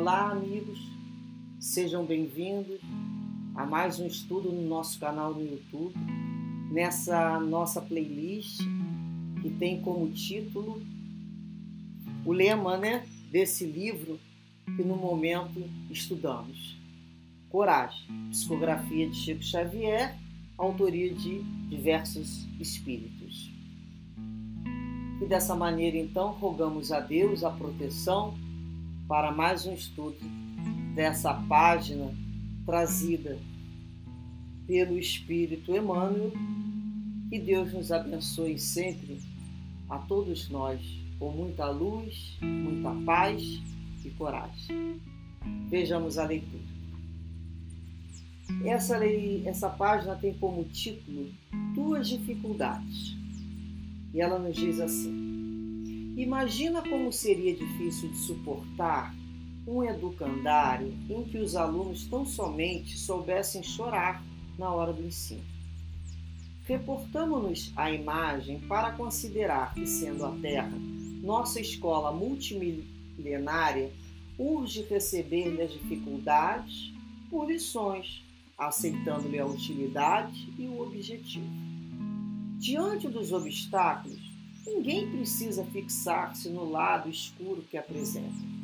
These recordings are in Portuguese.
Olá, amigos, sejam bem-vindos a mais um estudo no nosso canal no YouTube, nessa nossa playlist que tem como título o lema né, desse livro que no momento estudamos. Coragem, psicografia de Chico Xavier, autoria de diversos espíritos. E dessa maneira, então, rogamos a Deus a proteção para mais um estudo dessa página trazida pelo Espírito Emmanuel. Que Deus nos abençoe sempre a todos nós com muita luz, muita paz e coragem. Vejamos a leitura. Essa, lei, essa página tem como título Tuas Dificuldades. E ela nos diz assim: Imagina como seria difícil de suportar um educandário em que os alunos tão somente soubessem chorar na hora do ensino. Reportamos-nos à imagem para considerar que, sendo a Terra nossa escola multimilenária, urge receber-lhe as dificuldades por lições, aceitando-lhe a utilidade e o objetivo. Diante dos obstáculos, ninguém precisa fixar-se no lado escuro que apresenta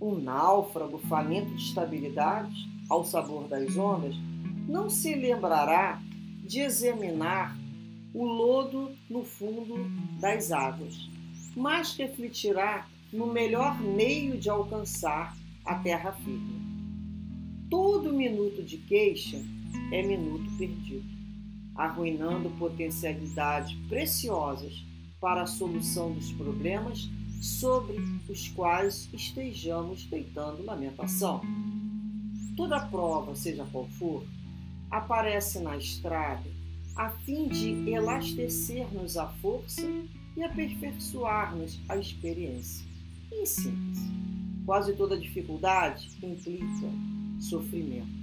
um náufrago faminto de estabilidade, ao sabor das ondas, não se lembrará de examinar o lodo no fundo das águas, mas refletirá no melhor meio de alcançar a terra firme. Todo minuto de queixa é minuto perdido, arruinando potencialidades preciosas para a solução dos problemas sobre os quais estejamos deitando lamentação. Toda prova, seja qual for, aparece na estrada a fim de elastecer-nos a força e aperfeiçoar-nos a experiência. Em síntese, quase toda dificuldade implica sofrimento.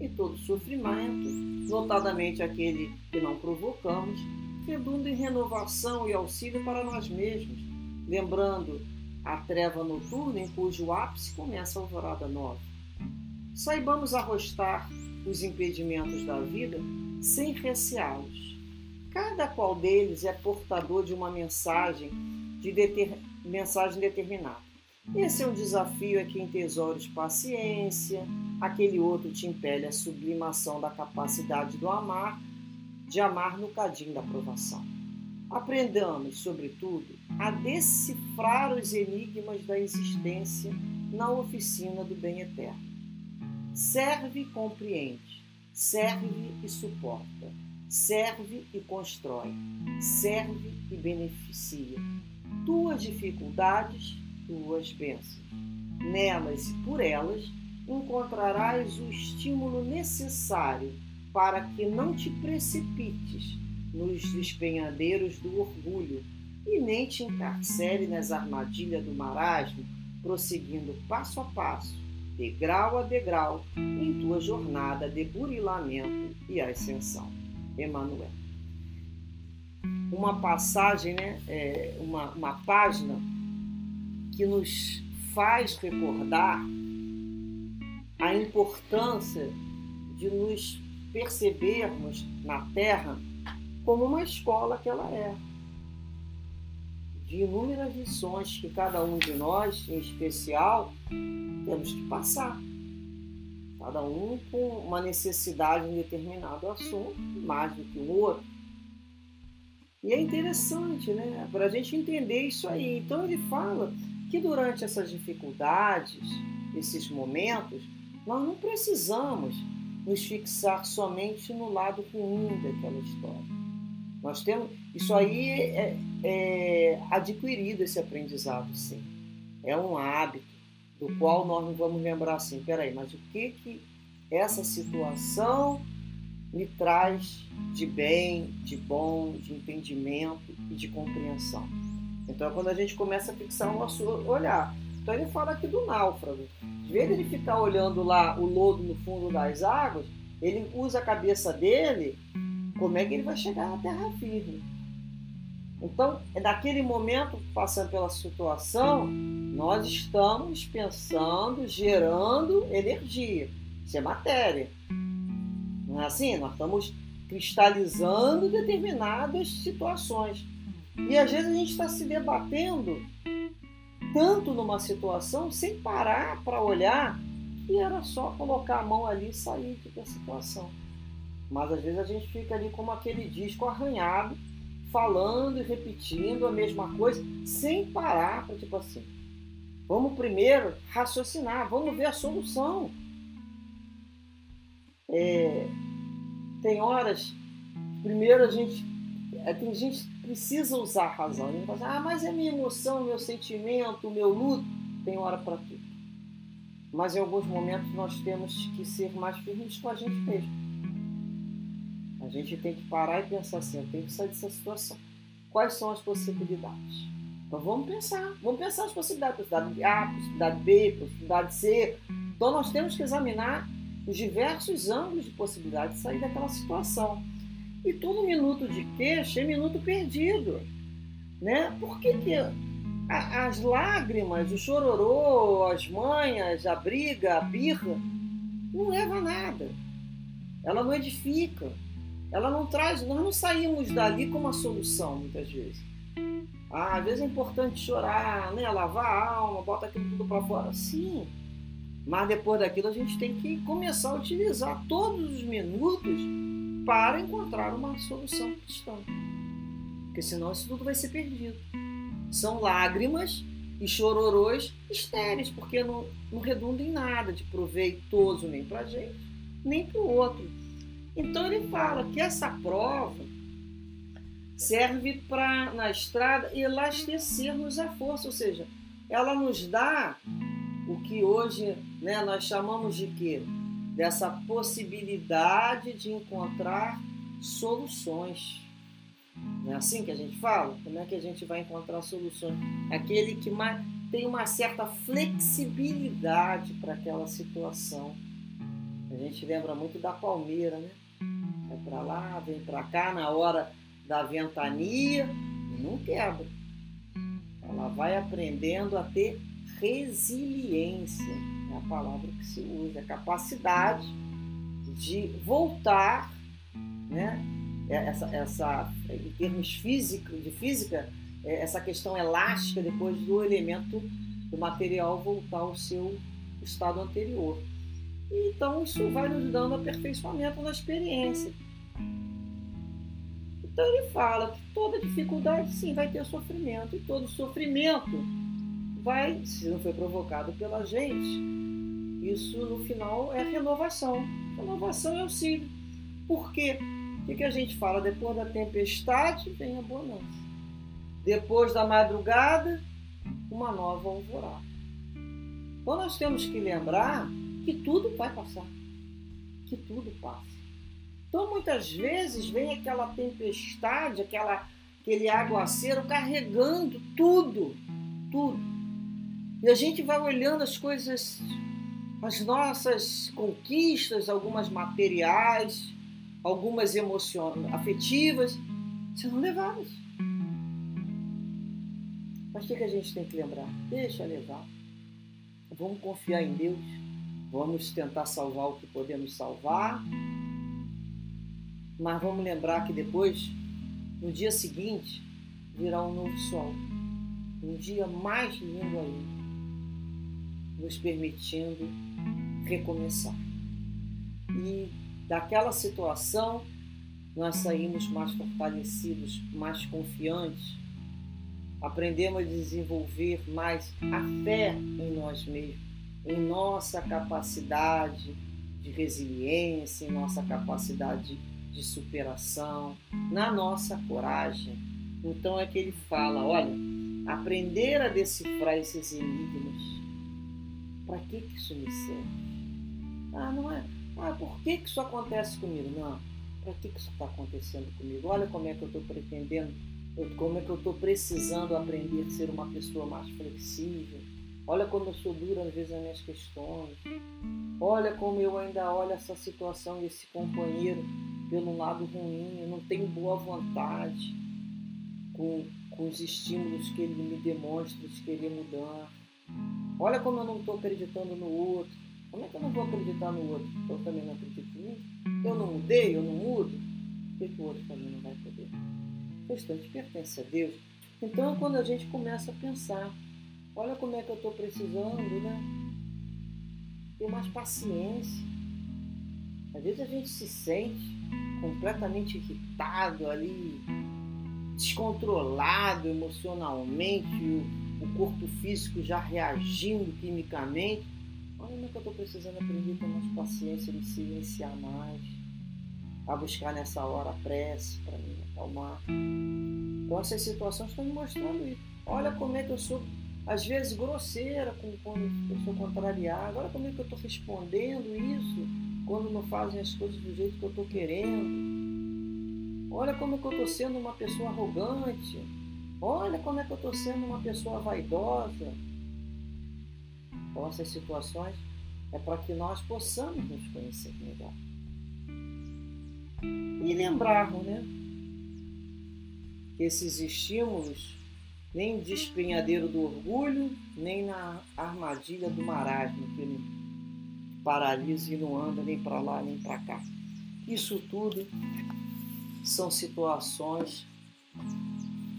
E todo sofrimento, notadamente aquele que não provocamos, redunda em renovação e auxílio para nós mesmos, lembrando a treva noturna em cujo ápice começa a alvorada nova. Saibamos arrostar os impedimentos da vida sem receá-los. Cada qual deles é portador de uma mensagem, de deter... mensagem determinada. Esse é um desafio a quem tesouros paciência, aquele outro te impele a sublimação da capacidade do amar, de amar no cadinho da aprovação. Aprendamos, sobretudo, a decifrar os enigmas da existência na oficina do bem eterno. Serve e compreende, serve e suporta, serve e constrói, serve e beneficia. Tuas dificuldades, tuas bênçãos. Nelas e por elas encontrarás o estímulo necessário para que não te precipites nos despenhadeiros do orgulho e nem te encarcere nas armadilhas do marasmo, prosseguindo passo a passo, degrau a degrau, em tua jornada de burilamento e ascensão. Emmanuel. Uma passagem, né, é, uma, uma página que nos faz recordar a importância de nos percebermos na Terra como uma escola que ela é. De inúmeras lições que cada um de nós, em especial, temos que passar. Cada um com uma necessidade em determinado assunto, mais do que o outro. E é interessante, né? Para a gente entender isso aí. Então ele fala que durante essas dificuldades, esses momentos, nós não precisamos nos fixar somente no lado ruim daquela história. Nós temos isso aí é, é adquirido esse aprendizado, sim. É um hábito do qual nós não vamos lembrar assim, peraí, mas o que que essa situação me traz de bem, de bom, de entendimento e de compreensão? Então é quando a gente começa a fixar o nosso olhar. Então ele fala aqui do náufrago. Em vez de ele ficar olhando lá o lodo no fundo das águas, ele usa a cabeça dele como é que ele vai chegar na terra firme? Então, naquele momento, passando pela situação, nós estamos pensando, gerando energia. Isso é matéria. Não é assim? Nós estamos cristalizando determinadas situações. E às vezes a gente está se debatendo tanto numa situação sem parar para olhar que era só colocar a mão ali e sair da situação. Mas às vezes a gente fica ali como aquele disco arranhado, falando e repetindo a mesma coisa, sem parar para tipo assim. Vamos primeiro raciocinar, vamos ver a solução. É, tem horas, primeiro a gente, tem gente que precisa usar a razão. A gente fala assim, ah, mas é minha emoção, meu sentimento, meu luto. Tem hora para tudo. Mas em alguns momentos nós temos que ser mais firmes com a gente mesmo. A gente tem que parar e pensar assim, eu tenho que sair dessa situação. Quais são as possibilidades? Então vamos pensar, vamos pensar as possibilidades, possibilidade A, possibilidade B, possibilidade C. Então nós temos que examinar os diversos ângulos de possibilidade de sair daquela situação. E todo minuto de queixa é minuto perdido. Né? Por que, que as lágrimas, o chororô, as manhas, a briga, a birra, não leva a nada. Ela não edifica. Ela não traz. Nós não saímos dali com uma solução, muitas vezes. Ah, às vezes é importante chorar, né? lavar a alma, bota aquilo tudo para fora. Sim. Mas depois daquilo a gente tem que começar a utilizar todos os minutos para encontrar uma solução cristã. Porque senão isso tudo vai ser perdido são lágrimas e chororôs estéreis, porque não, não em nada de proveitoso nem para a gente, nem para o outro. Então ele fala que essa prova serve para, na estrada, elastecer-nos a força, ou seja, ela nos dá o que hoje né, nós chamamos de quê? Dessa possibilidade de encontrar soluções. Não é assim que a gente fala? Como é que a gente vai encontrar soluções? Aquele que tem uma certa flexibilidade para aquela situação. A gente lembra muito da palmeira, né? Vai para lá, vem para cá na hora da ventania não quebra. Ela vai aprendendo a ter resiliência, é a palavra que se usa, a capacidade de voltar, né? É, essa, essa em termos físico, de física, é, essa questão elástica depois do elemento do material voltar ao seu estado anterior. Então isso vai nos dando aperfeiçoamento na experiência. Então ele fala que toda dificuldade sim vai ter sofrimento e todo sofrimento vai, se não foi provocado pela gente, isso no final é renovação. Renovação é auxílio. Por quê? O que, a gente fala? Depois da tempestade vem a bonança. Depois da madrugada, uma nova alvorada. Então nós temos que lembrar que tudo vai passar. Que tudo passa. Então muitas vezes vem aquela tempestade, aquela, aquele aguaceiro carregando tudo, tudo. E a gente vai olhando as coisas, as nossas conquistas, algumas materiais, algumas emoções afetivas serão levadas. Mas o que, que a gente tem que lembrar? Deixa levar. Vamos confiar em Deus. Vamos tentar salvar o que podemos salvar. Mas vamos lembrar que depois, no dia seguinte, virá um novo sol. Um dia mais lindo ainda. Nos permitindo recomeçar. E daquela situação, nós saímos mais fortalecidos, mais confiantes, aprendemos a desenvolver mais a fé em nós mesmos, em nossa capacidade de resiliência, em nossa capacidade de superação, na nossa coragem. Então é que ele fala: olha, aprender a decifrar esses enigmas. Para que, que isso me serve? Ah, não é ah, por que, que isso acontece comigo? Não, para que, que isso está acontecendo comigo? Olha como é que eu estou pretendendo, como é que eu estou precisando aprender a ser uma pessoa mais flexível. Olha como eu sou dura às vezes nas minhas questões. Olha como eu ainda olho essa situação e esse companheiro pelo lado ruim. Eu não tenho boa vontade com, com os estímulos que ele me demonstra de querer mudar. Olha como eu não estou acreditando no outro. Como é que eu não vou acreditar no outro? Eu também não acredito em mim. Eu não mudei, eu não mudo. Por que, o outro também não vai poder? O restante pertence a Deus. Então, quando a gente começa a pensar, olha como é que eu estou precisando, né? Ter mais paciência. Às vezes a gente se sente completamente irritado ali, descontrolado emocionalmente, o, corpo físico já reagindo quimicamente. Olha como é estou precisando aprender a ter mais paciência, me silenciar mais, a buscar nessa hora a prece para me acalmar. Então essas situações estão me mostrando isso. Olha como é que eu sou, às vezes, grosseira quando eu sou contrariado. Olha como é que eu estou respondendo isso quando não fazem as coisas do jeito que eu estou querendo. Olha como é que eu estou sendo uma pessoa arrogante. Olha como é que eu estou sendo uma pessoa vaidosa. Então, essas situações é para que nós possamos nos conhecer melhor. E lembrarmos, né? Que esses estímulos nem despenhadeiro do orgulho, nem na armadilha do marasmo, que ele paralisa e não anda nem para lá nem para cá. Isso tudo são situações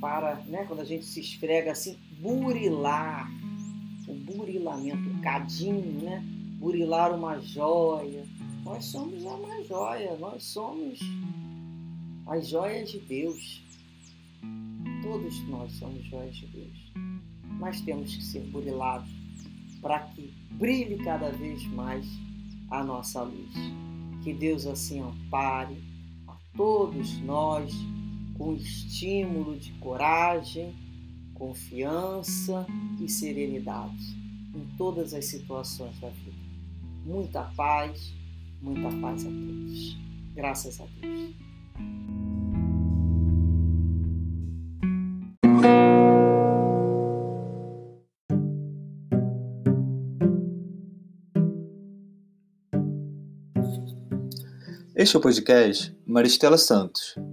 para, né, quando a gente se esfrega assim, burilar o burilamento, o cadinho, né? Burilar uma joia. Nós somos uma joia, nós somos as joias de Deus. Todos nós somos joias de Deus. Mas temos que ser burilados para que brilhe cada vez mais a nossa luz. Que Deus assim ampare a todos nós com estímulo de coragem, confiança e serenidade em todas as situações da vida. Muita paz, muita paz a todos. Graças a Deus. Este é o podcast Maristela Santos,